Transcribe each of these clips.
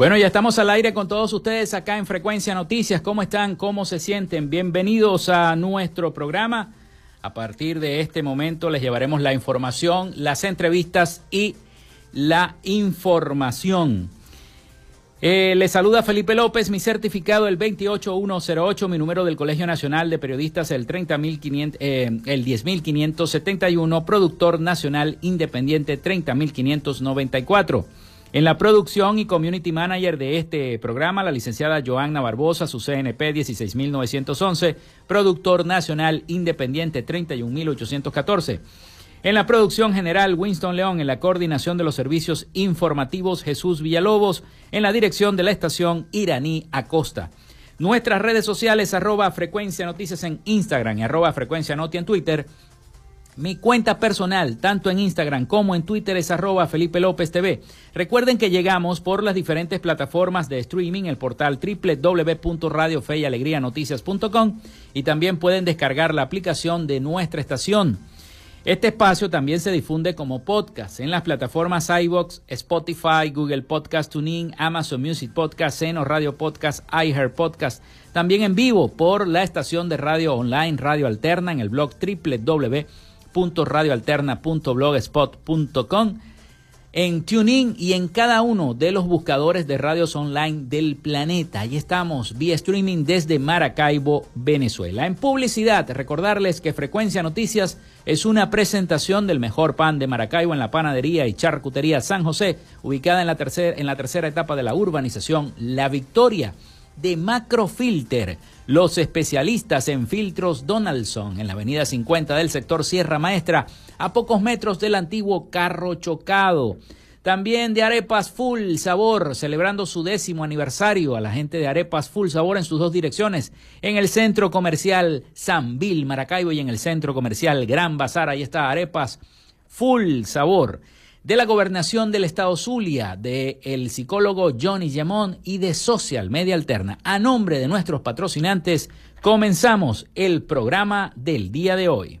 Bueno, ya estamos al aire con todos ustedes acá en Frecuencia Noticias. ¿Cómo están? ¿Cómo se sienten? Bienvenidos a nuestro programa. A partir de este momento les llevaremos la información, las entrevistas y la información. Eh, les saluda Felipe López, mi certificado el 28108, mi número del Colegio Nacional de Periodistas el 30500, eh, el 10571, productor nacional independiente 30594. En la producción y community manager de este programa, la licenciada Joanna Barbosa, su CNP 16911, productor nacional independiente 31814. En la producción general, Winston León, en la coordinación de los servicios informativos, Jesús Villalobos, en la dirección de la estación Iraní Acosta. Nuestras redes sociales, arroba frecuencia noticias en Instagram y arroba frecuencia noti en Twitter mi cuenta personal, tanto en Instagram como en Twitter, es arroba Felipe López TV. Recuerden que llegamos por las diferentes plataformas de streaming, el portal www.radiofeyalegrianoticias.com y también pueden descargar la aplicación de nuestra estación. Este espacio también se difunde como podcast en las plataformas iBox, Spotify, Google Podcast Tuning, Amazon Music Podcast, Seno Radio Podcast, iHeart Podcast. También en vivo por la estación de radio online Radio Alterna en el blog www radioalterna.blogspot.com en TuneIn y en cada uno de los buscadores de radios online del planeta. Ahí estamos, vía streaming desde Maracaibo, Venezuela. En publicidad, recordarles que Frecuencia Noticias es una presentación del mejor pan de Maracaibo en la panadería y charcutería San José, ubicada en la, en la tercera etapa de la urbanización La Victoria de Macrofilter, los especialistas en filtros Donaldson, en la avenida 50 del sector Sierra Maestra, a pocos metros del antiguo carro chocado. También de Arepas Full Sabor, celebrando su décimo aniversario a la gente de Arepas Full Sabor en sus dos direcciones, en el centro comercial San Bill, Maracaibo, y en el centro comercial Gran Bazar. Ahí está Arepas Full Sabor de la gobernación del estado Zulia, de el psicólogo Johnny Yamón y de Social Media Alterna. A nombre de nuestros patrocinantes, comenzamos el programa del día de hoy.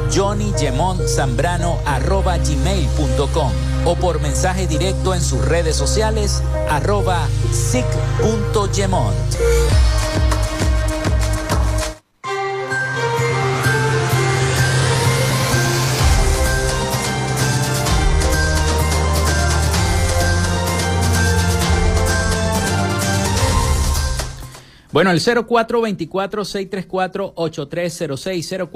johnnygemontzambrano.gmail.com o por mensaje directo en sus redes sociales arroba sic.gemont. Bueno, el 0424-634-8306,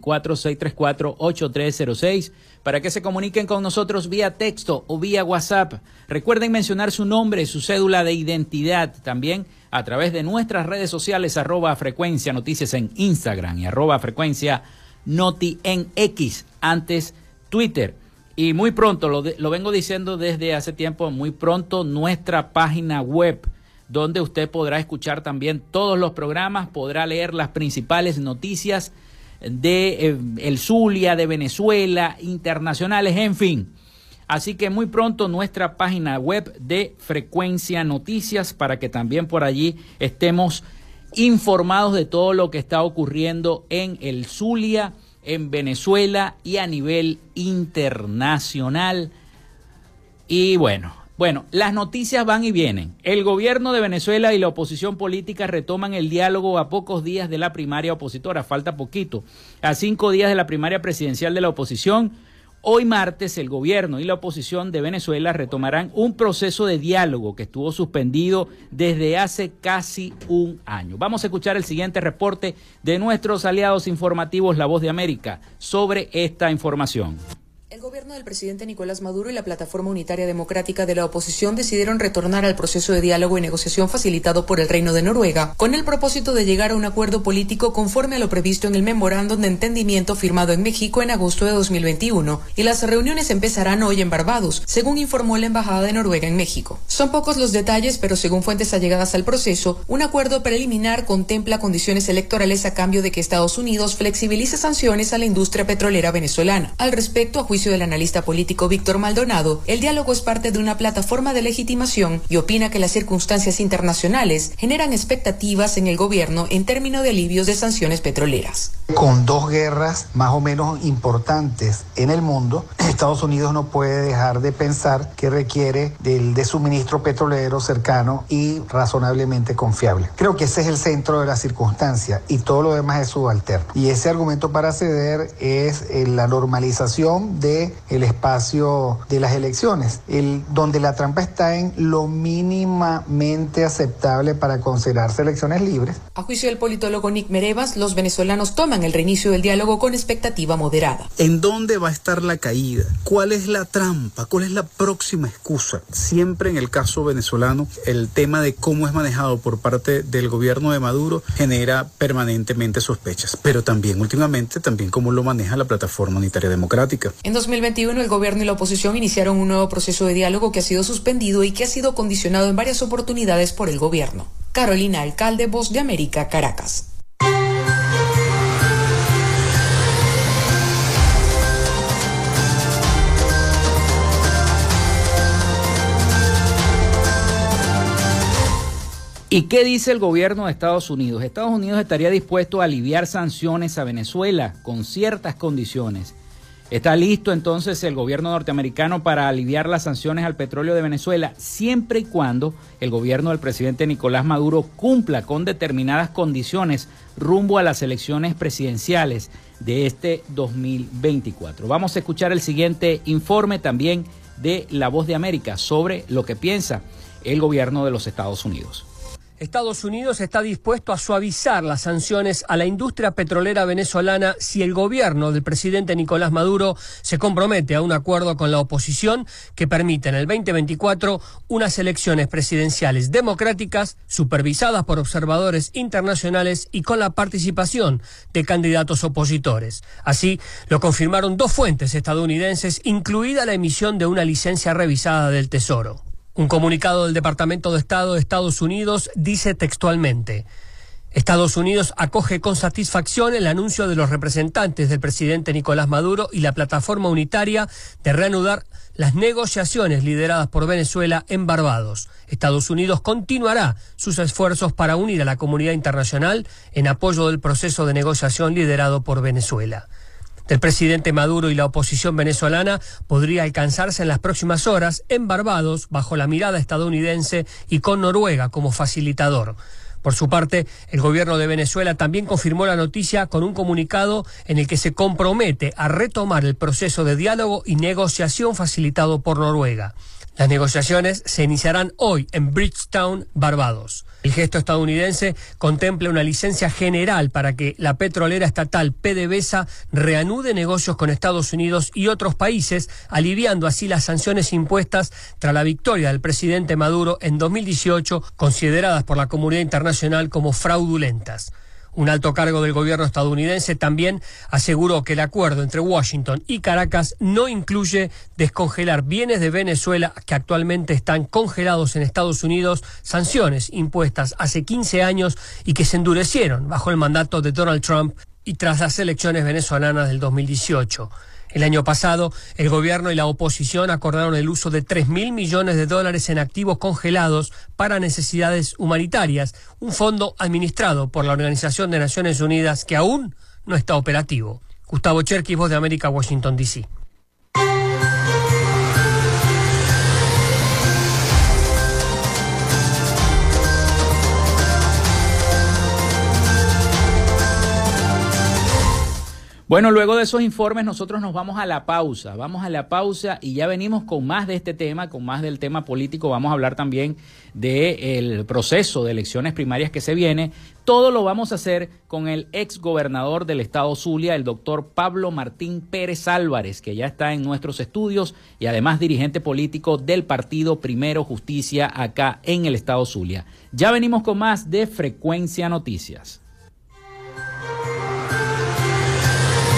0424-634-8306, para que se comuniquen con nosotros vía texto o vía WhatsApp. Recuerden mencionar su nombre, su cédula de identidad también a través de nuestras redes sociales, arroba frecuencia noticias en Instagram y arroba frecuencia noti en X, antes Twitter. Y muy pronto, lo, lo vengo diciendo desde hace tiempo, muy pronto nuestra página web donde usted podrá escuchar también todos los programas, podrá leer las principales noticias de eh, el Zulia, de Venezuela, internacionales, en fin. Así que muy pronto nuestra página web de Frecuencia Noticias para que también por allí estemos informados de todo lo que está ocurriendo en el Zulia, en Venezuela y a nivel internacional. Y bueno, bueno, las noticias van y vienen. El gobierno de Venezuela y la oposición política retoman el diálogo a pocos días de la primaria opositora, falta poquito. A cinco días de la primaria presidencial de la oposición, hoy martes el gobierno y la oposición de Venezuela retomarán un proceso de diálogo que estuvo suspendido desde hace casi un año. Vamos a escuchar el siguiente reporte de nuestros aliados informativos La Voz de América sobre esta información. El gobierno del presidente Nicolás Maduro y la Plataforma Unitaria Democrática de la Oposición decidieron retornar al proceso de diálogo y negociación facilitado por el Reino de Noruega, con el propósito de llegar a un acuerdo político conforme a lo previsto en el memorándum de entendimiento firmado en México en agosto de 2021. Y las reuniones empezarán hoy en Barbados, según informó la Embajada de Noruega en México. Son pocos los detalles, pero según fuentes allegadas al proceso, un acuerdo preliminar contempla condiciones electorales a cambio de que Estados Unidos flexibilice sanciones a la industria petrolera venezolana. Al respecto, a juicio del analista político Víctor Maldonado, el diálogo es parte de una plataforma de legitimación y opina que las circunstancias internacionales generan expectativas en el gobierno en términos de alivios de sanciones petroleras. Con dos guerras más o menos importantes en el mundo, Estados Unidos no puede dejar de pensar que requiere del de suministro petrolero cercano y razonablemente confiable. Creo que ese es el centro de la circunstancia y todo lo demás es subalterno. Y ese argumento para ceder es eh, la normalización de el espacio de las elecciones, el, donde la trampa está en lo mínimamente aceptable para considerarse elecciones libres. A juicio del politólogo Nick Merevas, los venezolanos toman el reinicio del diálogo con expectativa moderada. ¿En dónde va a estar la caída? ¿Cuál es la trampa? ¿Cuál es la próxima excusa? Siempre en el caso venezolano, el tema de cómo es manejado por parte del gobierno de Maduro genera permanentemente sospechas, pero también últimamente, también cómo lo maneja la plataforma unitaria democrática. En 2021, el gobierno y la oposición iniciaron un nuevo proceso de diálogo que ha sido suspendido y que ha sido condicionado en varias oportunidades por el gobierno. Carolina Alcalde, Voz de América, Caracas. ¿Y qué dice el gobierno de Estados Unidos? Estados Unidos estaría dispuesto a aliviar sanciones a Venezuela con ciertas condiciones. ¿Está listo entonces el gobierno norteamericano para aliviar las sanciones al petróleo de Venezuela siempre y cuando el gobierno del presidente Nicolás Maduro cumpla con determinadas condiciones rumbo a las elecciones presidenciales de este 2024? Vamos a escuchar el siguiente informe también de La Voz de América sobre lo que piensa el gobierno de los Estados Unidos. Estados Unidos está dispuesto a suavizar las sanciones a la industria petrolera venezolana si el gobierno del presidente Nicolás Maduro se compromete a un acuerdo con la oposición que permita en el 2024 unas elecciones presidenciales democráticas supervisadas por observadores internacionales y con la participación de candidatos opositores. Así lo confirmaron dos fuentes estadounidenses, incluida la emisión de una licencia revisada del Tesoro. Un comunicado del Departamento de Estado de Estados Unidos dice textualmente, Estados Unidos acoge con satisfacción el anuncio de los representantes del presidente Nicolás Maduro y la plataforma unitaria de reanudar las negociaciones lideradas por Venezuela en Barbados. Estados Unidos continuará sus esfuerzos para unir a la comunidad internacional en apoyo del proceso de negociación liderado por Venezuela del presidente Maduro y la oposición venezolana podría alcanzarse en las próximas horas en Barbados bajo la mirada estadounidense y con Noruega como facilitador. Por su parte, el gobierno de Venezuela también confirmó la noticia con un comunicado en el que se compromete a retomar el proceso de diálogo y negociación facilitado por Noruega. Las negociaciones se iniciarán hoy en Bridgetown, Barbados. El gesto estadounidense contempla una licencia general para que la petrolera estatal PDVSA reanude negocios con Estados Unidos y otros países, aliviando así las sanciones impuestas tras la victoria del presidente Maduro en 2018, consideradas por la comunidad internacional como fraudulentas. Un alto cargo del gobierno estadounidense también aseguró que el acuerdo entre Washington y Caracas no incluye descongelar bienes de Venezuela que actualmente están congelados en Estados Unidos, sanciones impuestas hace 15 años y que se endurecieron bajo el mandato de Donald Trump y tras las elecciones venezolanas del 2018. El año pasado, el gobierno y la oposición acordaron el uso de 3 mil millones de dólares en activos congelados para necesidades humanitarias, un fondo administrado por la Organización de Naciones Unidas que aún no está operativo. Gustavo Cherkis, Voz de América, Washington, D.C. Bueno, luego de esos informes nosotros nos vamos a la pausa, vamos a la pausa y ya venimos con más de este tema, con más del tema político, vamos a hablar también del proceso de elecciones primarias que se viene. Todo lo vamos a hacer con el ex gobernador del estado Zulia, el doctor Pablo Martín Pérez Álvarez, que ya está en nuestros estudios y además dirigente político del partido Primero Justicia acá en el estado Zulia. Ya venimos con más de Frecuencia Noticias.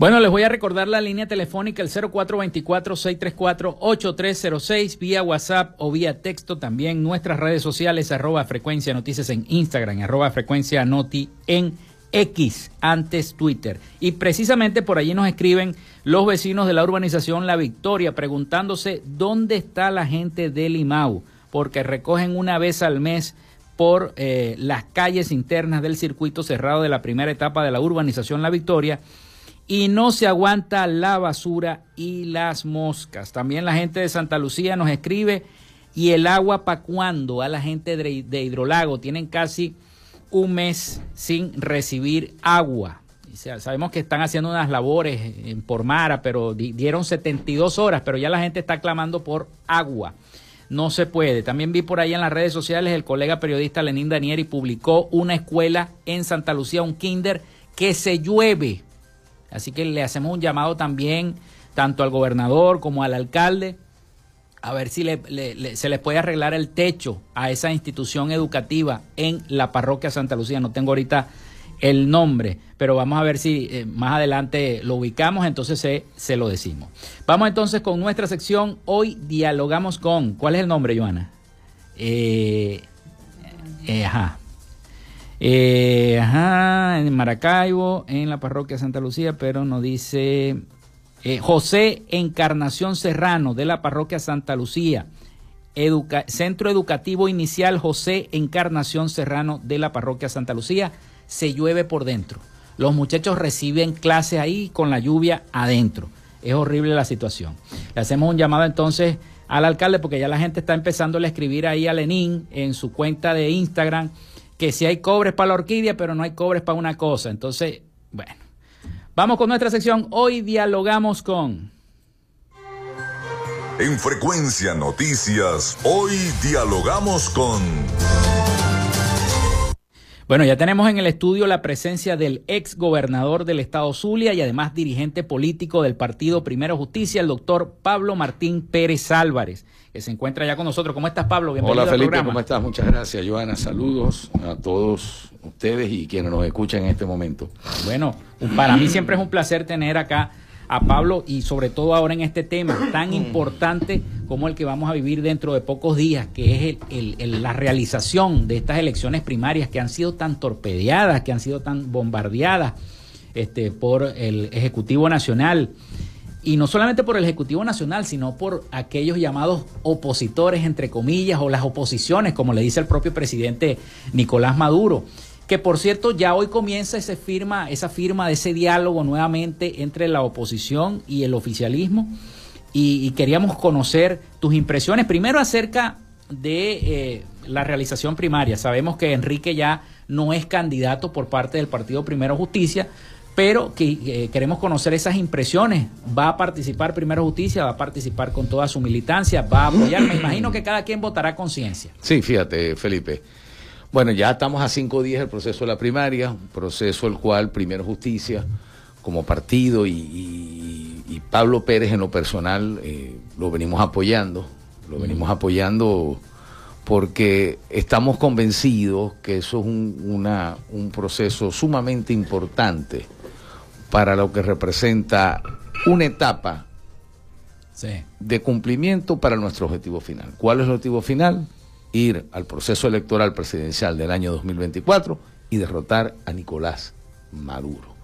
Bueno, les voy a recordar la línea telefónica el 0424-634-8306 vía WhatsApp o vía texto. También nuestras redes sociales arroba frecuencia noticias en Instagram, arroba frecuencia noti en X, antes Twitter. Y precisamente por allí nos escriben los vecinos de la urbanización La Victoria preguntándose dónde está la gente de Limau, porque recogen una vez al mes por eh, las calles internas del circuito cerrado de la primera etapa de la urbanización La Victoria y no se aguanta la basura y las moscas. También la gente de Santa Lucía nos escribe, ¿y el agua para cuándo? A la gente de, Hidrolago tienen casi un mes sin recibir agua. sabemos que están haciendo unas labores en Pormara, pero dieron 72 horas, pero ya la gente está clamando por agua. No se puede. También vi por ahí en las redes sociales el colega periodista Lenín Danieri publicó una escuela en Santa Lucía, un kinder, que se llueve Así que le hacemos un llamado también tanto al gobernador como al alcalde a ver si se les puede arreglar el techo a esa institución educativa en la parroquia Santa Lucía. No tengo ahorita el nombre, pero vamos a ver si eh, más adelante lo ubicamos, entonces se, se lo decimos. Vamos entonces con nuestra sección. Hoy dialogamos con, ¿cuál es el nombre, Joana? Eh, eh, ajá. Eh, ajá, en Maracaibo, en la parroquia Santa Lucía, pero nos dice eh, José Encarnación Serrano de la parroquia Santa Lucía. Centro Educativo Inicial José Encarnación Serrano de la parroquia Santa Lucía. Se llueve por dentro. Los muchachos reciben clase ahí con la lluvia adentro. Es horrible la situación. Le hacemos un llamado entonces al alcalde porque ya la gente está empezando a escribir ahí a Lenín en su cuenta de Instagram que si hay cobres para la orquídea, pero no hay cobres para una cosa. Entonces, bueno, vamos con nuestra sección. Hoy dialogamos con... En Frecuencia Noticias, hoy dialogamos con... Bueno, ya tenemos en el estudio la presencia del ex gobernador del estado Zulia y además dirigente político del partido Primero Justicia, el doctor Pablo Martín Pérez Álvarez, que se encuentra ya con nosotros. ¿Cómo estás, Pablo? Bienvenido Hola, Felipe, ¿cómo estás? Muchas gracias, Joana. Saludos a todos ustedes y quienes nos escuchan en este momento. Bueno, para mí siempre es un placer tener acá a Pablo y sobre todo ahora en este tema tan importante como el que vamos a vivir dentro de pocos días, que es la realización de estas elecciones primarias que han sido tan torpedeadas, que han sido tan bombardeadas este, por el Ejecutivo Nacional. Y no solamente por el Ejecutivo Nacional, sino por aquellos llamados opositores, entre comillas, o las oposiciones, como le dice el propio presidente Nicolás Maduro que por cierto ya hoy comienza ese firma, esa firma de ese diálogo nuevamente entre la oposición y el oficialismo y, queríamos conocer tus impresiones primero acerca de eh, la realización primaria. Sabemos que Enrique ya no es candidato por parte del Partido Primero Justicia, pero que eh, queremos conocer esas impresiones. ¿Va a participar Primero Justicia? ¿Va a participar con toda su militancia? ¿Va a apoyar? Me imagino que cada quien votará conciencia. Sí, fíjate, Felipe. Bueno, ya estamos a cinco días del proceso de la primaria, un proceso el cual Primero Justicia, como partido y, Pablo Pérez en lo personal, eh, lo venimos apoyando, lo venimos apoyando porque estamos convencidos que eso es un, un proceso sumamente importante para lo que representa una etapa de cumplimiento para nuestro objetivo final. ¿Cuál es el objetivo final? ir al proceso electoral presidencial del año 2024 y derrotar a Nicolás Maduro.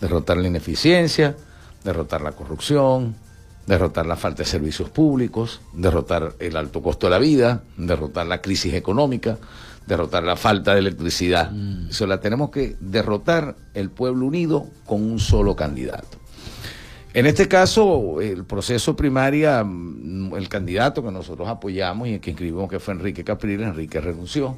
Derrotar la ineficiencia, derrotar la corrupción, derrotar la falta de servicios públicos, derrotar el alto costo de la vida, derrotar la crisis económica, derrotar la falta de electricidad. Mm. Eso la tenemos que derrotar el pueblo unido con un solo candidato. En este caso, el proceso primaria, mm, el candidato que nosotros apoyamos y el que inscribimos que fue Enrique Capriles, Enrique renunció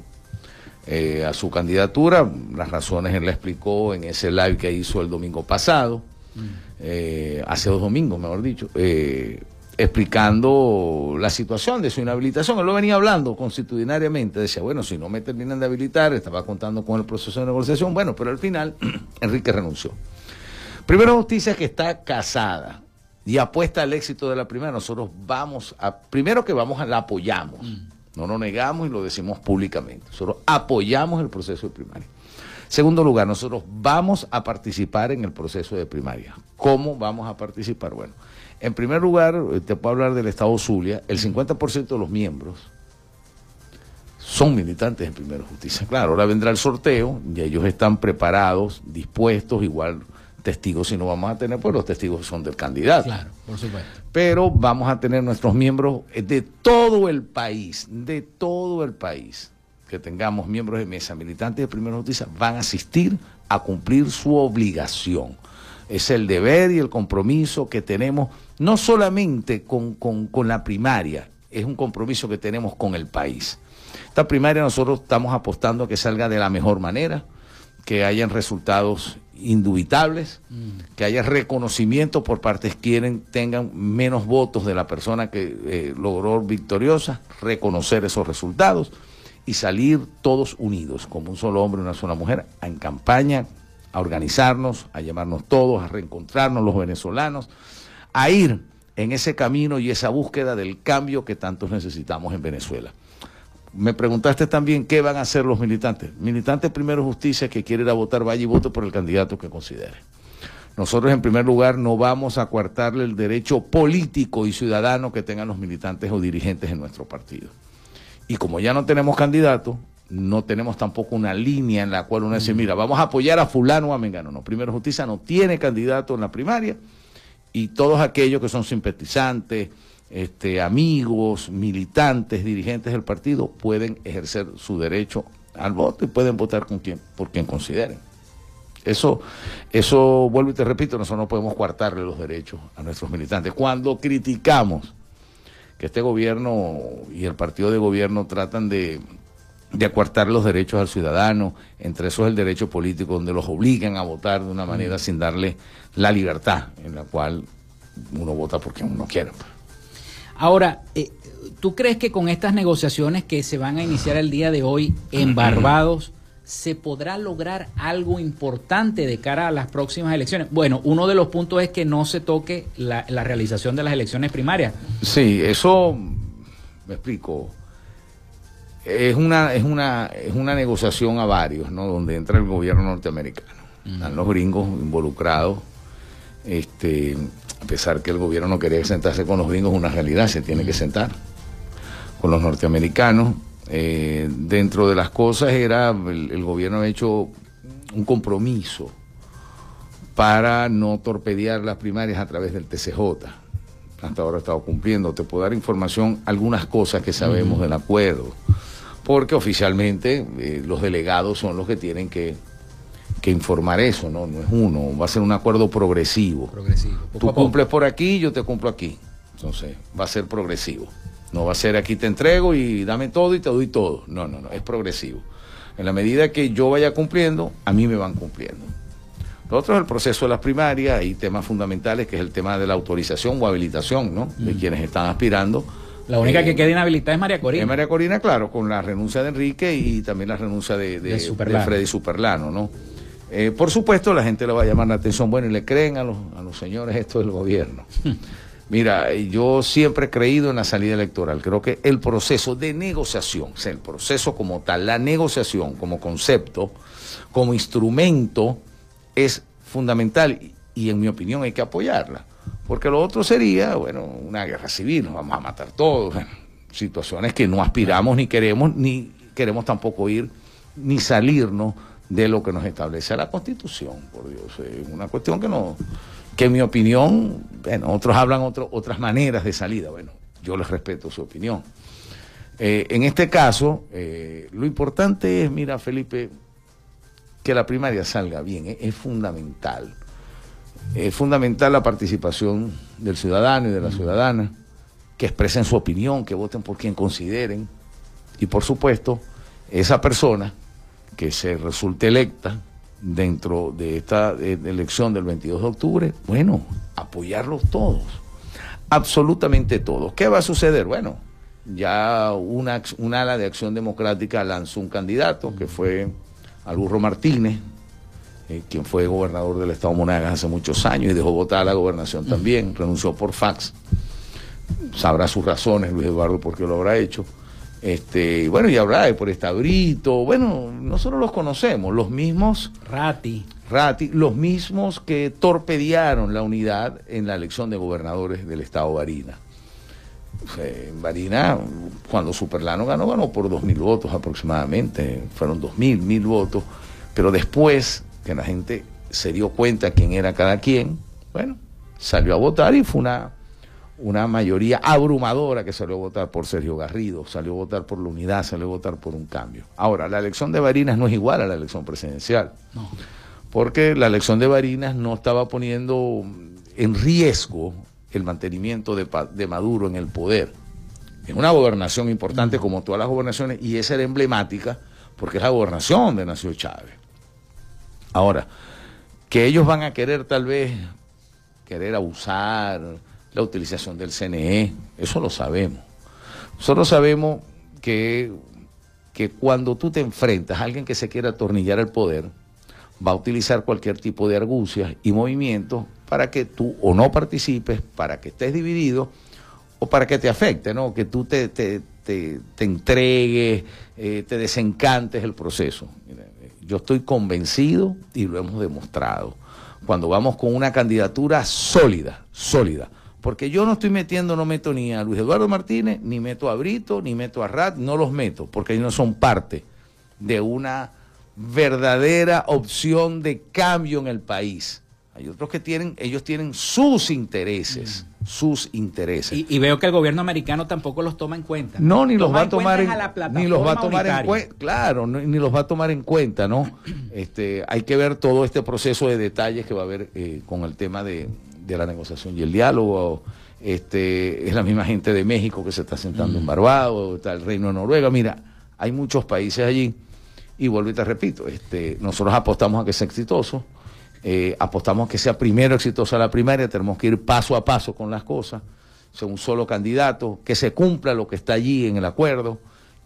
eh, a su candidatura. Las razones él la explicó en ese live que hizo el domingo pasado, mm. eh, hace dos domingos, mejor dicho. Eh, explicando la situación de su inhabilitación. Él lo venía hablando constitucionariamente, decía, bueno, si no me terminan de habilitar, estaba contando con el proceso de negociación, bueno, pero al final Enrique renunció. Primero Justicia que está casada y apuesta al éxito de la primera, nosotros vamos a, primero que vamos a la apoyamos, mm. no lo negamos y lo decimos públicamente, nosotros apoyamos el proceso de primaria. Segundo lugar, nosotros vamos a participar en el proceso de primaria. ¿Cómo vamos a participar? Bueno, en primer lugar, eh, te puedo hablar del Estado Zulia, el 50% de los miembros son militantes en Primera Justicia. Claro, ahora vendrá el sorteo y ellos están preparados, dispuestos, igual testigos si no vamos a tener, pues los testigos son del candidato. Claro, por supuesto. Pero vamos a tener nuestros miembros de todo el país, de todo el país, que tengamos miembros de mesa, militantes de Primera Justicia, van a asistir a cumplir su obligación. Es el deber y el compromiso que tenemos no solamente con, con, la primaria, es un compromiso que tenemos con el país. Esta primaria nosotros estamos apostando a que salga de la mejor manera, que hayan resultados indubitables, mm. que haya reconocimiento por partes quienes tengan menos votos de la persona que eh, logró victoriosa, reconocer esos resultados y salir todos unidos, como un solo hombre y una sola mujer, en campaña, a organizarnos, a llamarnos todos, a reencontrarnos los venezolanos a ir en ese camino y esa búsqueda del cambio que tantos necesitamos en Venezuela. Me preguntaste también qué van a hacer los militantes. Militantes primero justicia que quiere ir a votar, vaya y vote por el candidato que considere. Nosotros en primer lugar no vamos a coartarle el derecho político y ciudadano que tengan los militantes o dirigentes en nuestro partido. Y como ya no tenemos candidato, no tenemos tampoco una línea en la cual uno dice, mira, vamos a apoyar a fulano o a Mengano. No, primero justicia no tiene candidato en la primaria y todos aquellos que son simpatizantes, este, amigos, militantes, dirigentes del partido pueden ejercer su derecho al voto y pueden votar con quien, por quien consideren. Eso, eso, vuelvo y te repito, nosotros no podemos coartarle los derechos a nuestros militantes. Cuando criticamos que este gobierno y el partido de gobierno tratan de, de acuartar los derechos al ciudadano, entre esos el derecho político, donde los obligan a votar de una manera mm. sin darle la libertad en la cual uno vota porque uno quiere. Ahora, eh, ¿tú crees que con estas negociaciones que se van a iniciar el día de hoy en Barbados, se podrá lograr algo importante de cara a las próximas elecciones? Bueno, uno de los puntos es que no se toque la, la realización de las elecciones primarias. Sí, eso me explico es una, es una, es una negociación a varios, ¿no? Donde entra el gobierno norteamericano. Están los gringos involucrados. Este, a pesar que el gobierno no quería sentarse con los gringos, una realidad, se tiene que sentar con los norteamericanos. Eh, dentro de las cosas era, el, gobierno ha hecho un compromiso para no torpedear las primarias a través del TCJ. Hasta ahora ha estado cumpliendo. Te puedo dar información, algunas cosas que sabemos del acuerdo porque oficialmente eh, los delegados son los que tienen que, informar eso, ¿no? No es uno, va a ser un acuerdo progresivo. Progresivo. Tú cumples por aquí, yo te cumplo aquí. Entonces, va a ser progresivo. No va a ser aquí te entrego y dame todo y te doy todo. No, no, no, es progresivo. En la medida que yo vaya cumpliendo, a mí me van cumpliendo. Lo otro es el proceso de las primarias, hay temas fundamentales que es el tema de la autorización o habilitación, ¿no? De quienes están aspirando la única que queda inhabilitada es María Corina. Es María Corina, claro, con la renuncia de Enrique y también la renuncia de, Freddy Superlano, ¿no? Eh, por supuesto, la gente le va a llamar la atención, bueno, y le creen a los, a los señores esto del gobierno. Mira, yo siempre he creído en la salida electoral. Creo que el proceso de negociación, o sea, el proceso como tal, la negociación como concepto, como instrumento, es fundamental y en mi opinión hay que apoyarla. Porque lo otro sería, bueno, una guerra civil, nos vamos a matar todos, situaciones que no aspiramos ni queremos, ni queremos tampoco ir, ni salirnos de lo que nos establece la Constitución, por Dios. Es una cuestión que no, que mi opinión, bueno, otros hablan otras maneras de salida, bueno, yo les respeto su opinión. Eh, en este caso, eh, lo importante es, mira, Felipe, que la primaria salga bien, es fundamental. Es fundamental la participación del ciudadano y de la ciudadana, que expresen su opinión, que voten por quien consideren. Y por supuesto, esa persona que se resulte electa dentro de esta elección del 22 de octubre, bueno, apoyarlos todos, absolutamente todos. ¿Qué va a suceder? Bueno, ya una, ala de acción democrática lanzó un candidato que fue Alburro Martínez, eh, quien fue gobernador del estado Monagas hace muchos años y dejó votar a la gobernación también, renunció por fax. Sabrá sus razones Luis Eduardo por qué lo habrá hecho. Este, bueno, y habrá de por Estabrito, bueno, nosotros los conocemos, los mismos. Rati. Rati, los mismos que torpedearon la unidad en la elección de gobernadores del estado Barina. En Barina, cuando Superlano ganó, ganó por dos mil votos aproximadamente, fueron dos mil, mil votos, pero después que la gente se dio cuenta quién era cada quien, bueno, salió a votar y fue una una mayoría abrumadora que salió a votar por Sergio Garrido, salió a votar por la unidad, salió a votar por un cambio. Ahora, la elección de Barinas no es igual a la elección presidencial, porque la elección de Barinas no estaba poniendo en riesgo el mantenimiento de, Maduro en el poder. Es una gobernación importante como todas las gobernaciones y esa era emblemática porque es la gobernación de Nació Chávez. Ahora, que ellos van a querer tal vez querer abusar, la utilización del CNE, eso lo sabemos. Nosotros sabemos que, que cuando tú te enfrentas a alguien que se quiera atornillar el poder, va a utilizar cualquier tipo de argucias y movimientos para que tú o no participes, para que estés dividido o para que te afecte, ¿no? Que tú te, te, te, entregues, eh, te desencantes el proceso. Yo estoy convencido y lo hemos demostrado. Cuando vamos con una candidatura sólida, sólida, porque yo no estoy metiendo, no meto ni a Luis Eduardo Martínez, ni meto a Brito, ni meto a Rat, no los meto, porque ellos no son parte de una verdadera opción de cambio en el país. Hay otros que tienen, ellos tienen sus intereses, mm. sus intereses. Y, veo que el gobierno americano tampoco los toma en cuenta. No, ni los va a tomar en, ni los va a tomar en cuenta, claro, ni los va a tomar en cuenta, ¿no? Este, hay que ver todo este proceso de detalles que va a haber eh, con el tema de, de la negociación y el diálogo. Este, es la misma gente de México que se está sentando en mm. Barbados, está el Reino de Noruega. Mira, hay muchos países allí. Y vuelvo y te repito, este, nosotros apostamos a que sea exitoso, eh, apostamos que sea primero exitosa la primaria, tenemos que ir paso a paso con las cosas, sea un solo candidato, que se cumpla lo que está allí en el acuerdo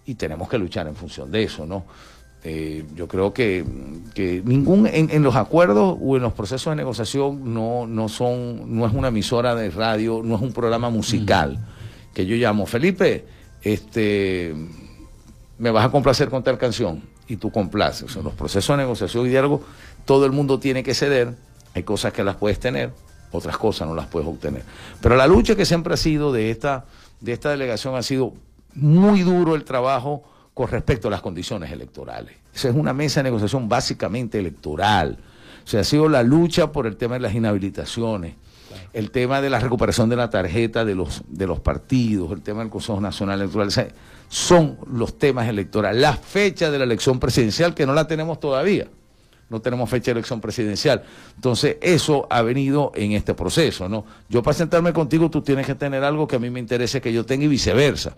y tenemos que luchar en función de eso, ¿no? Eh, yo creo que, ningún en, los acuerdos o en los procesos de negociación no, no son no es una emisora de radio no es un programa musical que yo llamo Felipe este me vas a complacer con tal canción y tú complaces en los procesos de negociación y diálogo todo el mundo tiene que ceder hay cosas que las puedes tener otras cosas no las puedes obtener pero la lucha que siempre ha sido de esta de esta delegación ha sido muy duro el trabajo con respecto a las condiciones electorales. Esa es una mesa de negociación básicamente electoral. O sea, ha sido la lucha por el tema de las inhabilitaciones, el tema de la recuperación de la tarjeta de los, de los partidos, el tema del Consejo Nacional Electoral. son los temas electorales. La fecha de la elección presidencial, que no la tenemos todavía. No tenemos fecha de elección presidencial. Entonces, eso ha venido en este proceso, ¿no? Yo para sentarme contigo, tú tienes que tener algo que a mí me interese que yo tenga y viceversa.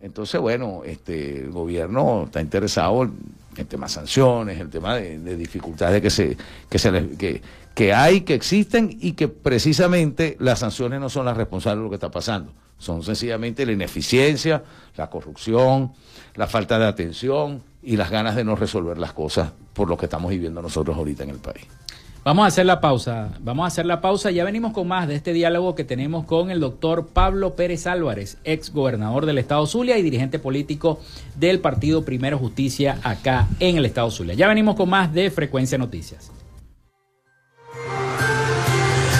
Entonces, bueno, este, el gobierno está interesado en el tema de sanciones, el tema de, dificultades que, se, que, se que, que hay, que existen y que precisamente las sanciones no son las responsables de lo que está pasando. Son sencillamente la ineficiencia, la corrupción, la falta de atención y las ganas de no resolver las cosas por lo que estamos viviendo nosotros ahorita en el país. Vamos a hacer la pausa. Vamos a hacer la pausa. Ya venimos con más de este diálogo que tenemos con el doctor Pablo Pérez Álvarez, ex gobernador del Estado Zulia y dirigente político del Partido Primero Justicia acá en el Estado Zulia. Ya venimos con más de Frecuencia Noticias.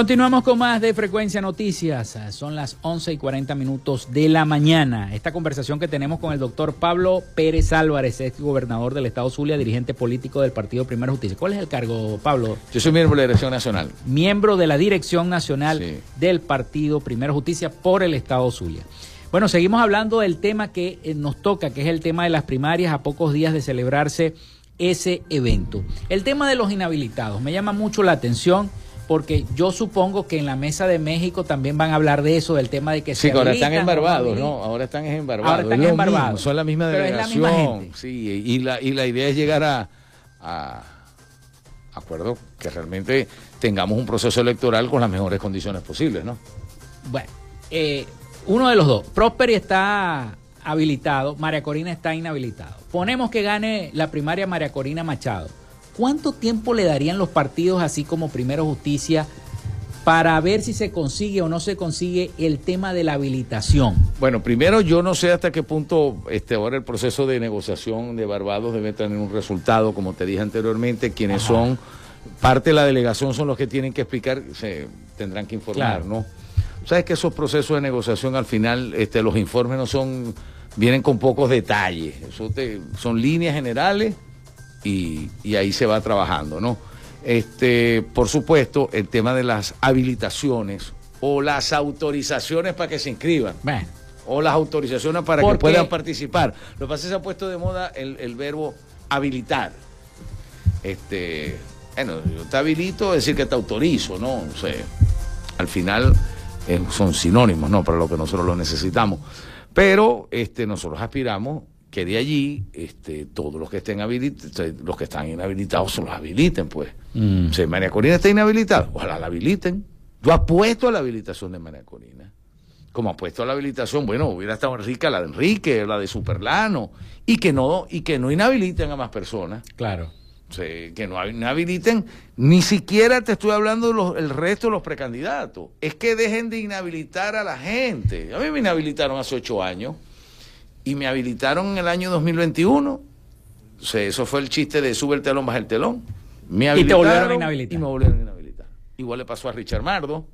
Continuamos con más de Frecuencia Noticias. Son las 11 y 40 minutos de la mañana. Esta conversación que tenemos con el doctor Pablo Pérez Álvarez, ex gobernador del Estado Zulia, dirigente político del Partido Primera Justicia. ¿Cuál es el cargo, Pablo? Yo soy miembro de la Dirección Nacional. Miembro de la Dirección Nacional del Partido Primera Justicia por el Estado Zulia. Bueno, seguimos hablando del tema que eh, nos toca, que es el tema de las primarias a pocos días de celebrarse ese evento. El tema de los inhabilitados me llama mucho la atención porque yo supongo que en la mesa de México también van a hablar de eso, del tema de que sí, se ahora están no embarbados. ¿no? Ahora están embarbados. Ahora están Es mismo, son la misma es la delegación. misma gente. Sí, y la, y la idea es llegar a, a acuerdo que realmente tengamos un proceso electoral con las mejores condiciones posibles, ¿no? Bueno, eh, uno de los dos. Prosperi está habilitado, María Corina está inhabilitado. Ponemos que gane la primaria María Corina Machado. ¿Cuánto tiempo le darían los partidos, así como Primero Justicia, para ver si se consigue o no se consigue el tema de la habilitación? Bueno, primero yo no sé hasta qué punto este ahora el proceso de negociación de Barbados debe tener un resultado, como te dije anteriormente, quienes son parte de la delegación son los que tienen que explicar, se tendrán que informar, Claro. ¿no? Sabes que esos procesos de negociación al final, este, los informes no son, vienen con pocos detalles, eso te- son líneas generales y, y ahí se va trabajando, ¿no? Este, por supuesto, el tema de las habilitaciones o las autorizaciones para que se inscriban Bueno, o las autorizaciones para que puedan participar. Lo que pasa es que se ha puesto de moda el, el verbo habilitar. Este, bueno, yo te habilito, es decir que te autorizo, ¿no? O sea, al final eh, son sinónimos, ¿no? Para lo que nosotros lo necesitamos. Pero este, nosotros aspiramos que de allí este, todos los que estén habilitados, los que están inhabilitados, se los habiliten, pues. Mm. Sea, María Corina está inhabilitada, ojalá la habiliten. Yo apuesto a la habilitación de María Corina como apuesto a la habilitación, bueno, hubiera estado rica la de Enrique, la de Superlano, y que no, y que no inhabiliten a más personas. claro. O sea, que no no habiliten, ni siquiera te estoy hablando del los, el resto de los precandidatos. Es que dejen de inhabilitar a la gente. A mí me inhabilitaron hace ocho años y me habilitaron en el año 2021. O sea, eso fue el chiste de sube el telón, baja el telón. Me Y te volvieron a habilitaron inhabilitar. Y me volvieron a inhabilitar. Igual le pasó a Richard Mardo.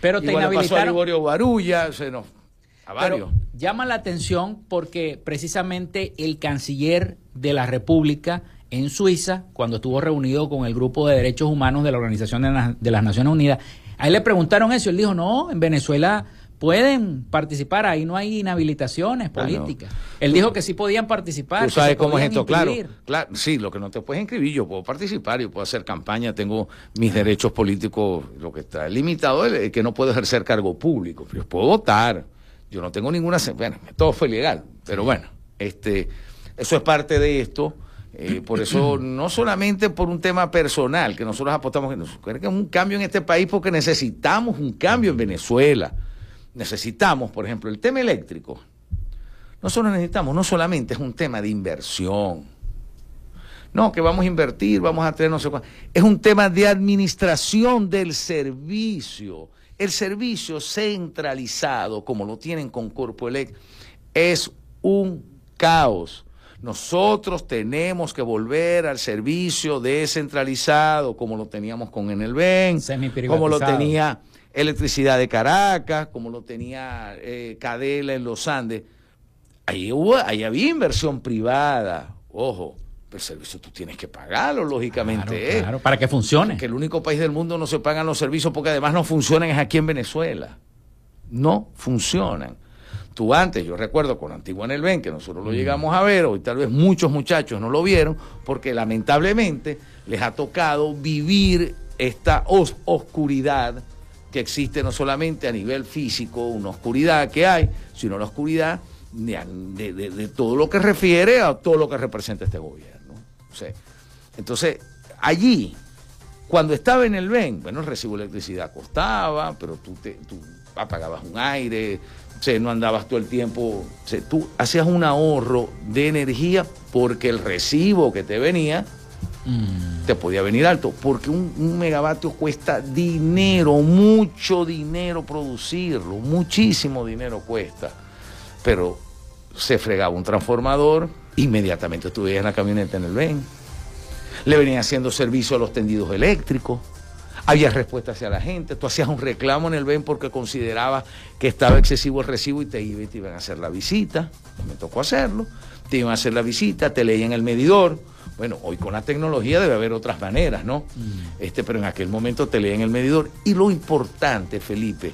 Pero te igual le pasó a inhabilitaron. Liborio Barulla. O sea, no, a varios. Pero llama la atención porque precisamente el canciller de la República en Suiza, cuando estuvo reunido con el grupo de derechos humanos de la Organización de, las Naciones Unidas, ahí le preguntaron eso, él dijo, no, en Venezuela pueden participar, ahí no hay inhabilitaciones Ah, no. políticas. Él dijo que sí podían participar. Tú sabes cómo es esto, claro, claro. Sí, lo que no te puedes inscribir, yo puedo participar, yo puedo hacer campaña, tengo mis derechos políticos, lo que está limitado es que no puedo ejercer cargo público, yo puedo votar. Yo no tengo ninguna, bueno, todo fue legal, pero bueno, este, eso es parte de esto. eh, por eso, no solamente por un tema personal, que nosotros apostamos, que nos- que es un cambio en este país porque necesitamos un cambio en Venezuela. Necesitamos, por ejemplo, el tema eléctrico. Nosotros necesitamos, no solamente es un tema de inversión. No, que vamos a invertir, vamos a tener no sé cuánto. Es un tema de administración del servicio. El servicio centralizado, como lo tienen con Corpo Elect, es un caos. Nosotros tenemos que volver al servicio descentralizado, como lo teníamos con Enelven, como lo tenía Electricidad de Caracas, como lo tenía eh, Cadela en los Andes. Ahí, hubo, ahí había inversión privada, ojo, pero el servicio tú tienes que pagarlo, lógicamente. Claro, ¿eh? claro, para que funcione. Que el único país del mundo no se pagan los servicios porque además no funcionan es aquí en Venezuela. No funcionan. Tú antes, yo recuerdo con Antigua en el Ben, que nosotros lo llegamos a ver, hoy tal vez muchos muchachos no lo vieron, porque lamentablemente les ha tocado vivir esta os- oscuridad que existe no solamente a nivel físico, una oscuridad que hay, sino la oscuridad de, de- todo lo que refiere a todo lo que representa este gobierno. Entonces, allí, cuando estaba en el BEN, bueno, el recibo de electricidad costaba, pero tú, te, tú apagabas un aire, no andabas todo el tiempo, tú hacías un ahorro de energía porque el recibo que te venía te podía venir alto, porque un, megavatio cuesta dinero, mucho dinero producirlo, muchísimo dinero cuesta. Pero se fregaba un transformador, inmediatamente tú veías la camioneta en el BEN. Le venían haciendo servicio a los tendidos eléctricos. Había respuesta hacia la gente. Tú hacías un reclamo en el BEN porque considerabas que estaba excesivo el recibo y te, iba- te iban a hacer la visita. Me tocó hacerlo. Te iban a hacer la visita, te leían el medidor. Bueno, hoy con la tecnología debe haber otras maneras, ¿no? Este, pero en aquel momento te leían el medidor. Y lo importante, Felipe,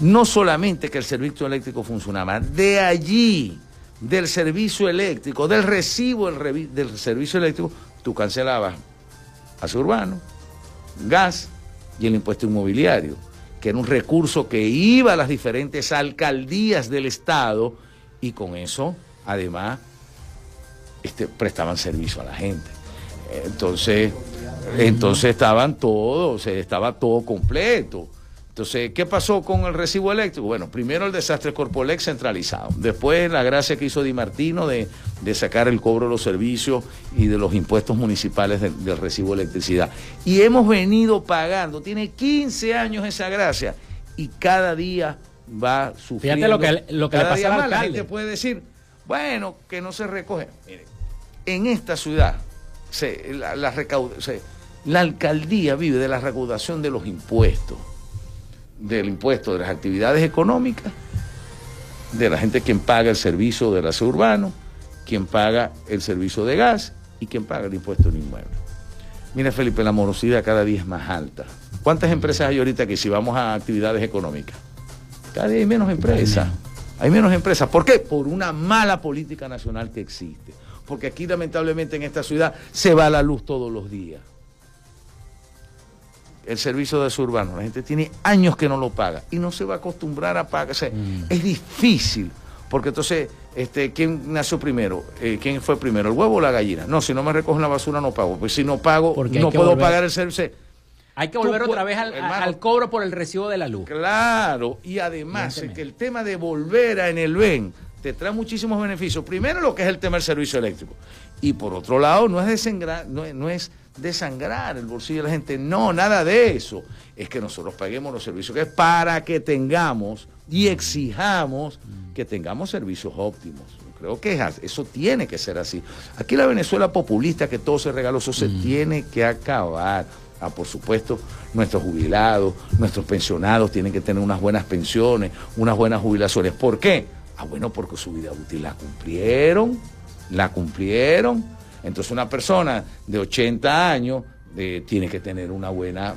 no solamente que el servicio eléctrico funcionaba, de allí, del servicio eléctrico, del recibo del, servicio eléctrico, tú cancelabas gas urbano, gas y el impuesto inmobiliario, que era un recurso que iba a las diferentes alcaldías del Estado y con eso, además, este, prestaban servicio a la gente. Entonces, entonces estaban todos, estaba todo completo. Entonces, ¿qué pasó con el recibo eléctrico? Bueno, primero el desastre Corpolex centralizado, después la gracia que hizo Di Martino de, sacar el cobro de los servicios y de los impuestos municipales del recibo de electricidad. Y hemos venido pagando, tiene 15 años esa gracia y cada día va sufriendo. Fíjate lo que, lo que le pasa al La gente puede decir, bueno, que no se recoge. Mire, en esta ciudad, la, la alcaldía vive de la recaudación de los impuestos del impuesto de las actividades económicas, de la gente quien paga el servicio del aseo urbano, quien paga el servicio de gas y quien paga el impuesto en inmueble. Mira, Felipe, la morosidad cada día es más alta. ¿Cuántas empresas hay ahorita que si vamos a actividades económicas? Cada día hay menos empresas. Hay menos empresas. ¿Por qué? Por una mala política nacional que existe. Porque aquí lamentablemente en esta ciudad se va la luz todos los días el servicio de su urbano. La gente tiene años que no lo paga y no se va a acostumbrar a pagar. Mm. Es difícil, porque entonces, este, ¿quién nació primero? Eh, ¿Quién fue primero, el huevo o la gallina? No, si no me recogen la basura no pago. Pues si no pago, no puedo pagar el servicio. Hay que volver otra vez al, cobro por el recibo de la luz. Claro, y además que el tema de volver a en el BEN te trae muchísimos beneficios. Primero lo que es el tema del servicio eléctrico. Y por otro lado, no es, no, no es desangrar el bolsillo de la gente. No, nada de eso. Es que nosotros paguemos los servicios que es para que tengamos y exijamos que tengamos servicios óptimos. Creo que eso tiene que ser así. Aquí la Venezuela populista, que todo se regaló, eso se mm. tiene que acabar. Ah, por supuesto, nuestros jubilados, nuestros pensionados tienen que tener unas buenas pensiones, unas buenas jubilaciones. ¿Por qué? Ah, bueno, porque su vida útil la cumplieron, la cumplieron entonces una persona de 80 años eh, tiene que tener una buena,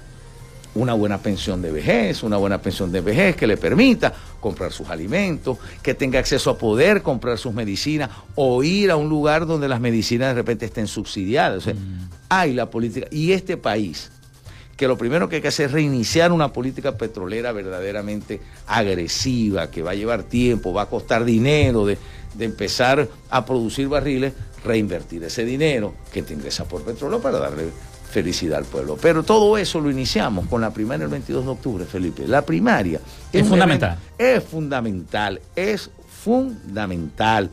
una buena pensión de vejez, una buena pensión de vejez que le permita comprar sus alimentos, que tenga acceso a poder comprar sus medicinas o ir a un lugar donde las medicinas de repente estén subsidiadas. O sea, mm. hay la política. Y este país, que lo primero que hay que hacer es reiniciar una política petrolera verdaderamente agresiva, que va a llevar tiempo, va a costar dinero de, de empezar a producir barriles, reinvertir ese dinero que te ingresa por petróleo para darle felicidad al pueblo. Pero todo eso lo iniciamos con la primaria el 22 de octubre, Felipe. La primaria es, fundamental. Es fundamental, es fundamental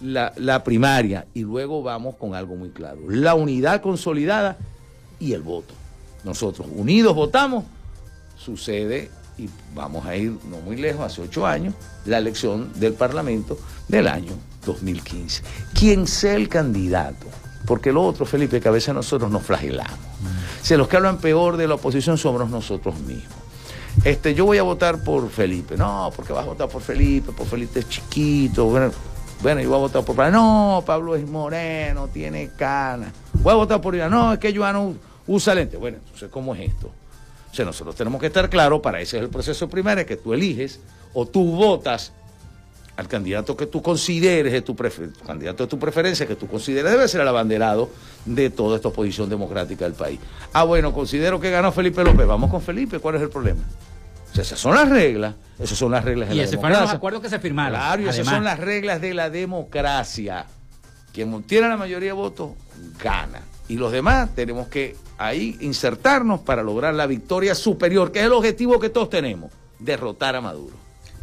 la, la primaria. Y luego vamos con algo muy claro. La unidad consolidada y el voto. Nosotros unidos votamos, sucede y vamos a ir no muy lejos, hace ocho años, la elección del Parlamento del año 2015. Quien sea el candidato, porque lo otro, Felipe, que a veces nosotros nos flagelamos. Si los que hablan peor de la oposición somos nosotros mismos. Este, yo voy a votar por Felipe. No, porque vas a votar por Felipe, por Felipe es chiquito. Bueno, bueno, yo voy a votar por Pablo. No, Pablo es moreno, tiene cana. Voy a votar por ella. No, es que Joano usa lente. Bueno, entonces, ¿cómo es esto? O sea, nosotros tenemos que estar claros, para ese es el proceso primario, que tú eliges o tú votas al candidato que tú consideres de tu, candidato de tu preferencia, que tú consideres debe ser el abanderado de toda esta oposición democrática del país. Ah, bueno, considero que ganó Felipe López, vamos con Felipe, ¿cuál es el problema? O sea, esas son las reglas, esas son las reglas de y la ese democracia. fueron los acuerdos que se firmaron. Claro, y esas son las reglas de la democracia. Quien tiene la mayoría de votos, gana. Y los demás tenemos que ahí insertarnos para lograr la victoria superior, que es el objetivo que todos tenemos, derrotar a Maduro.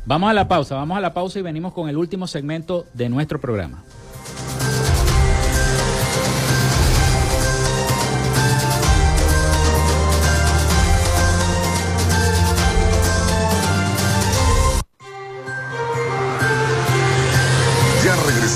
Vamos a la pausa, vamos a la pausa y venimos con el último segmento de nuestro programa.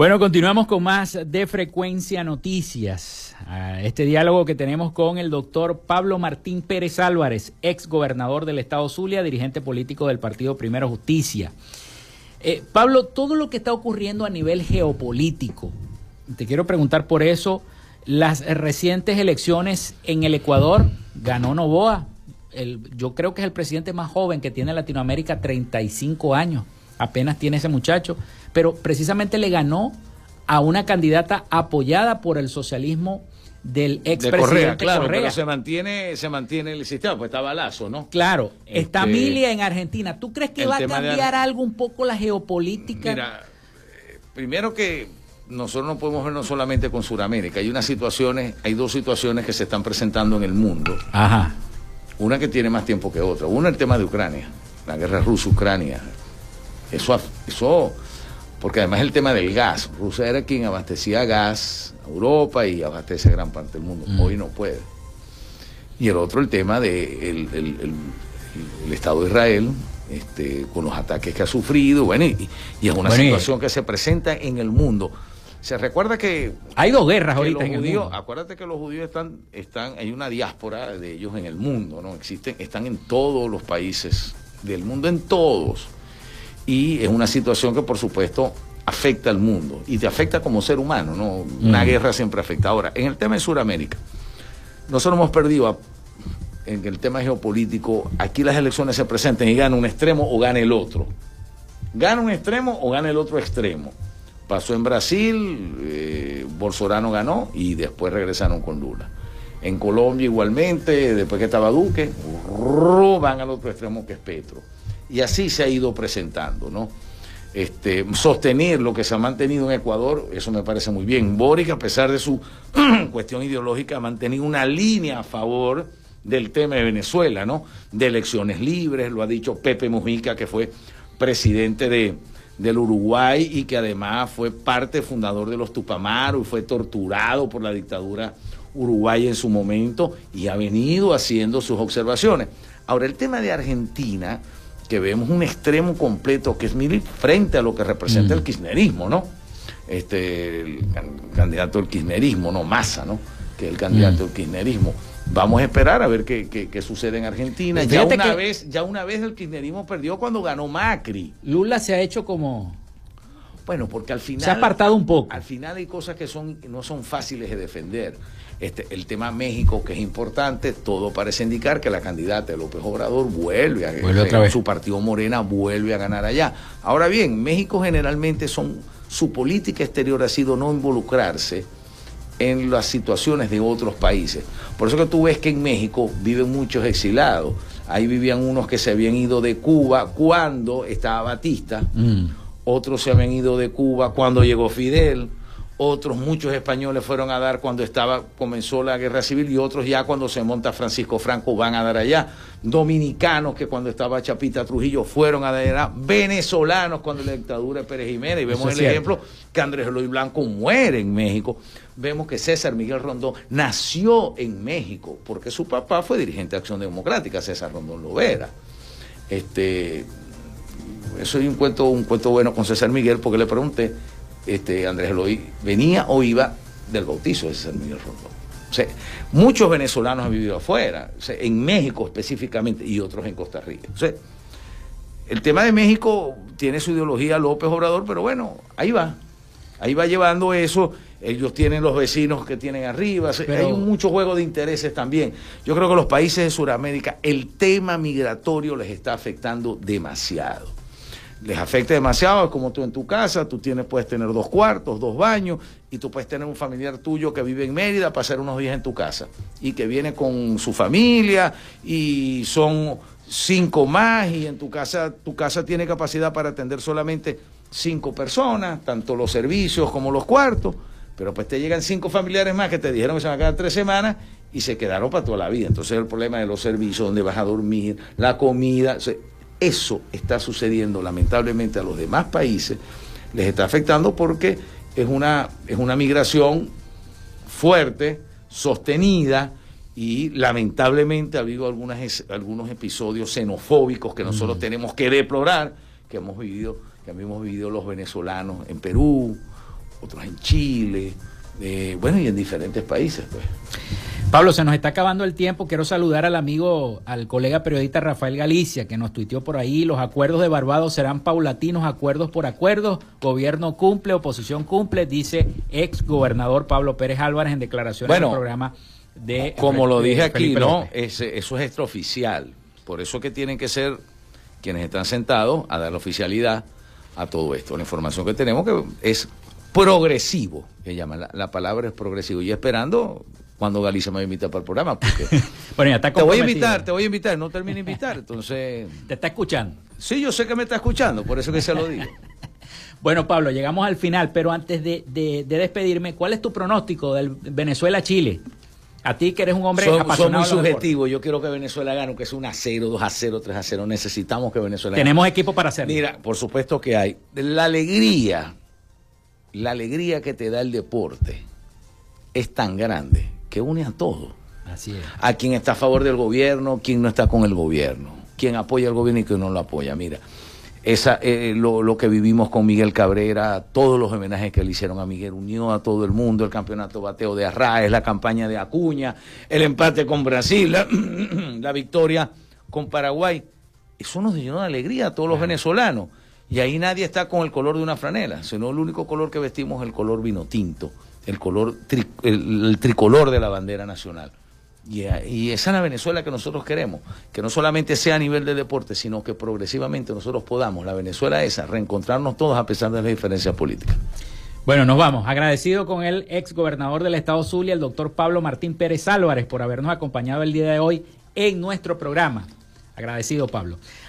Bueno, continuamos con más de Frecuencia Noticias. Este diálogo que tenemos con el doctor Pablo Martín Pérez Álvarez, ex gobernador del estado Zulia, dirigente político del partido Primero Justicia. Eh, Pablo, todo lo que está ocurriendo a nivel geopolítico, te quiero preguntar por eso, las recientes elecciones en el Ecuador, ganó Novoa, yo creo que es el presidente más joven que tiene Latinoamérica, 35 años, apenas tiene ese muchacho, pero precisamente le ganó a una candidata apoyada por el socialismo del expresidente claro, pero se mantiene, se mantiene el sistema, pues está balazo, ¿no? Claro, está este, Milia en Argentina. ¿Tú crees que va a cambiar algo un poco la geopolítica? Mira, eh, primero que nosotros no podemos vernos solamente con Sudamérica. Hay unas situaciones, hay dos situaciones que se están presentando en el mundo. Ajá. Una que tiene más tiempo que otra. Una el tema de Ucrania, la guerra rusa-Ucrania. Eso, eso, porque además el tema del gas. Rusia era quien abastecía gas a Europa y abastece gran parte del mundo. Mm. Hoy no puede. Y el otro, el tema del de el, Estado de Israel, este, con los ataques que ha sufrido, bueno, y, es una situación que se presenta en el mundo. Se recuerda que... Hay dos guerras ahorita en el mundo. Acuérdate que los judíos están, están, hay una diáspora de ellos en el mundo, ¿no? Existen, están en todos los países del mundo, en todos. Y es una situación que, por supuesto, afecta al mundo y te afecta como ser humano, ¿no? Una mm. guerra siempre afecta. Ahora, en el tema de Sudamérica, nosotros hemos perdido en el tema geopolítico, aquí las elecciones se presenten y gana un extremo o gana el otro. Gana un extremo o gana el otro extremo. Pasó en Brasil, eh, Bolsonaro ganó y después regresaron con Lula. En Colombia igualmente, después que estaba Duque, van al otro extremo que es Petro. Y así se ha ido presentando, ¿no? Este, sostener lo que se ha mantenido en Ecuador, eso me parece muy bien. Boric, a pesar de su cuestión ideológica, ha mantenido una línea a favor del tema de Venezuela, ¿no? De elecciones libres, lo ha dicho Pepe Mujica, que fue presidente de, del Uruguay y que además fue parte fundador de los Tupamaros y fue torturado por la dictadura uruguaya en su momento y ha venido haciendo sus observaciones. Ahora, el tema de Argentina, que vemos un extremo completo que es mil frente a lo que representa el mm. kirchnerismo, ¿no? Este, el candidato del kirchnerismo, no Massa, ¿no? Que es el candidato mm. del kirchnerismo. Vamos a esperar a ver qué, qué, sucede en Argentina. Ya una, vez, ya una vez el kirchnerismo perdió cuando ganó Macri. Lula se ha hecho como... Bueno, porque al final... Se ha apartado un poco. Al final hay cosas que son, no son fáciles de defender. Este, el tema México, que es importante, todo parece indicar que la candidata López Obrador vuelve a vuelve su partido Morena vuelve a ganar allá. Ahora bien, México generalmente son su política exterior ha sido no involucrarse en las situaciones de otros países. Por eso que tú ves que en México viven muchos exilados. Ahí vivían unos que se habían ido de Cuba cuando estaba Batista, mm. otros se habían ido de Cuba cuando llegó Fidel, otros muchos españoles fueron a dar cuando estaba comenzó la guerra civil y otros ya cuando se monta Francisco Franco van a dar allá. Dominicanos que cuando estaba Chapita Trujillo fueron a dar allá. Venezolanos cuando la dictadura de Pérez Jiménez. Y vemos el ejemplo que Andrés Eloy Blanco muere en México. Vemos que César Miguel Rondón nació en México porque su papá fue dirigente de Acción Democrática César Rondón Lovera. Este eso es un cuento un cuento bueno con César Miguel porque le pregunté este, Andrés Eloy venía o iba del bautizo de San Miguel Rondón. O sea, muchos venezolanos han vivido afuera, en México específicamente y otros en Costa Rica. O sea, el tema de México tiene su ideología López Obrador, pero bueno, ahí va. Ahí va llevando eso. Ellos tienen los vecinos que tienen arriba. Hay mucho juego de intereses también. Yo creo que los países de Sudamérica, el tema migratorio les está afectando demasiado les afecta demasiado, como tú en tu casa, tú tienes, puedes tener dos cuartos, dos baños, y tú puedes tener un familiar tuyo que vive en Mérida, pasar unos días en tu casa, y que viene con su familia, y son cinco más, y en tu casa, tu casa tiene capacidad para atender solamente cinco personas, tanto los servicios como los cuartos, pero pues te llegan cinco familiares más que te dijeron que se van a quedar tres semanas y se quedaron para toda la vida. Entonces el problema de los servicios, donde vas a dormir, la comida, eso está sucediendo lamentablemente a los demás países, les está afectando porque es una, es una migración fuerte, sostenida, y lamentablemente ha habido algunas, algunos episodios xenofóbicos que nosotros mm. tenemos que deplorar, que hemos vivido, que hemos vivido los venezolanos en Perú, otros en Chile, eh, bueno, y en diferentes países. Pues. Pablo, se nos está acabando el tiempo. Quiero saludar al amigo, al colega periodista Rafael Galicia, que nos tuiteó por ahí. Los acuerdos de Barbados serán paulatinos, acuerdos por acuerdos. Gobierno cumple, oposición cumple, dice ex gobernador Pablo Pérez Álvarez en declaraciones en el programa de. Como lo dije aquí, ¿no? eso es extraoficial. Por eso que tienen que ser quienes están sentados a dar la oficialidad a todo esto. La información que tenemos que es progresivo, que llama, la palabra es progresivo. Y esperando cuando Galicia me va a invitar para el programa. Porque bueno, ya está te voy a invitar, te voy a invitar, no termine de invitar. Entonces. ¿Te está escuchando? Sí, yo sé que me está escuchando, por eso que se lo digo. bueno, Pablo, llegamos al final, pero antes de, despedirme, ¿cuál es tu pronóstico del Venezuela-Chile? A ti que eres un hombre son, apasionado. Son muy subjetivo. Yo quiero que Venezuela gane, que sea un a 0, 2 a 0, 3 a 0. Necesitamos que Venezuela Tenemos equipo para hacerlo. Mira, por supuesto que hay. La alegría, la alegría que te da el deporte es tan grande que une a todos. Así es. A quien está a favor del gobierno, quien no está con el gobierno, quien apoya al gobierno y quien no lo apoya. Mira, esa, eh, lo, que vivimos con Miguel Cabrera, todos los homenajes que le hicieron a Miguel unió a todo el mundo, el campeonato bateo de Arraes, la campaña de Acuña, el empate con Brasil, la, victoria con Paraguay. Eso nos dio de alegría a todos los venezolanos. Y ahí nadie está con el color de una franela, sino el único color que vestimos es el color vino tinto el color el, tricolor de la bandera nacional. Y, esa es la Venezuela que nosotros queremos, que no solamente sea a nivel de deporte, sino que progresivamente nosotros podamos, la Venezuela esa, reencontrarnos todos a pesar de las diferencias políticas. Bueno, nos vamos. Agradecido con el ex gobernador del estado Zulia, el doctor Pablo Martín Pérez Álvarez, por habernos acompañado el día de hoy en nuestro programa. Agradecido, Pablo.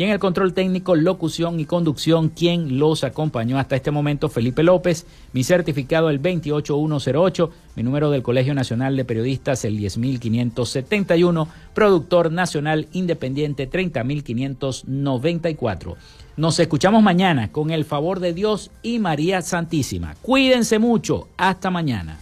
Y en el control técnico, locución y conducción, quien los acompañó hasta este momento, Felipe López, mi certificado el 28108, mi número del Colegio Nacional de Periodistas el 10571, productor nacional independiente 30594. Nos escuchamos mañana con el favor de Dios y María Santísima. Cuídense mucho. Hasta mañana.